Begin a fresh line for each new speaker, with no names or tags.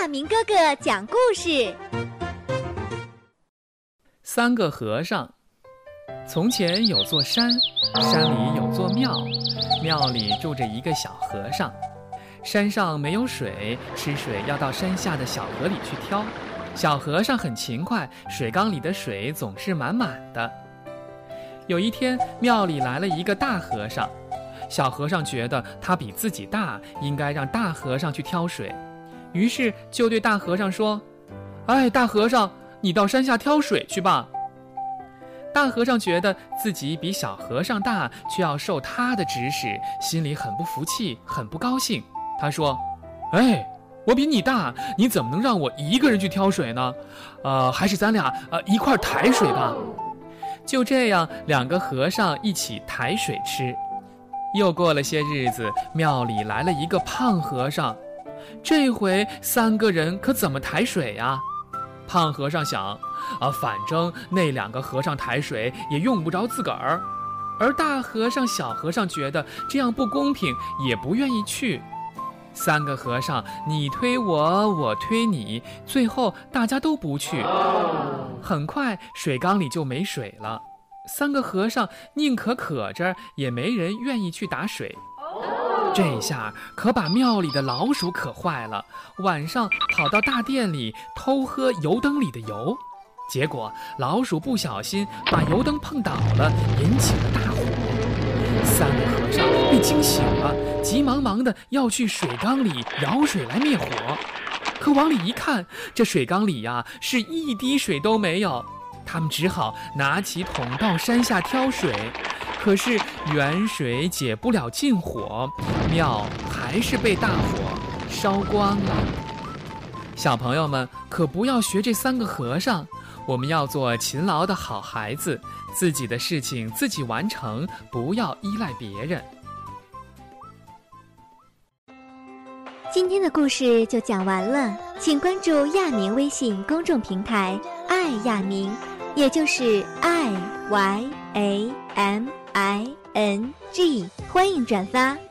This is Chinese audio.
大明哥哥讲故事。
三个和尚。从前有座山，山里有座庙，庙里住着一个小和尚。山上没有水，吃水要到山下的小河里去挑。小和尚很勤快，水缸里的水总是满满的。有一天，庙里来了一个大和尚，小和尚觉得他比自己大，应该让大和尚去挑水，于是就对大和尚说：“哎，大和尚，你到山下挑水去吧。”大和尚觉得自己比小和尚大，却要受他的指使，心里很不服气，很不高兴。他说：“哎。”我比你大，你怎么能让我一个人去挑水呢？呃，还是咱俩呃一块抬水吧。就这样，两个和尚一起抬水吃。又过了些日子，庙里来了一个胖和尚，这回三个人可怎么抬水呀？胖和尚想，啊，反正那两个和尚抬水也用不着自个儿，而大和尚、小和尚觉得这样不公平，也不愿意去。三个和尚，你推我，我推你，最后大家都不去。很快，水缸里就没水了。三个和尚宁可渴着，也没人愿意去打水。这下可把庙里的老鼠渴坏了，晚上跑到大殿里偷喝油灯里的油，结果老鼠不小心把油灯碰倒了，引起了大火。三个和尚被惊醒了，急忙忙的要去水缸里舀水来灭火，可往里一看，这水缸里呀是一滴水都没有。他们只好拿起桶到山下挑水，可是远水解不了近火，庙还是被大火烧光了。小朋友们可不要学这三个和尚。我们要做勤劳的好孩子，自己的事情自己完成，不要依赖别人。
今天的故事就讲完了，请关注亚明微信公众平台“爱亚明”，也就是 “i y a m i n g”，欢迎转发。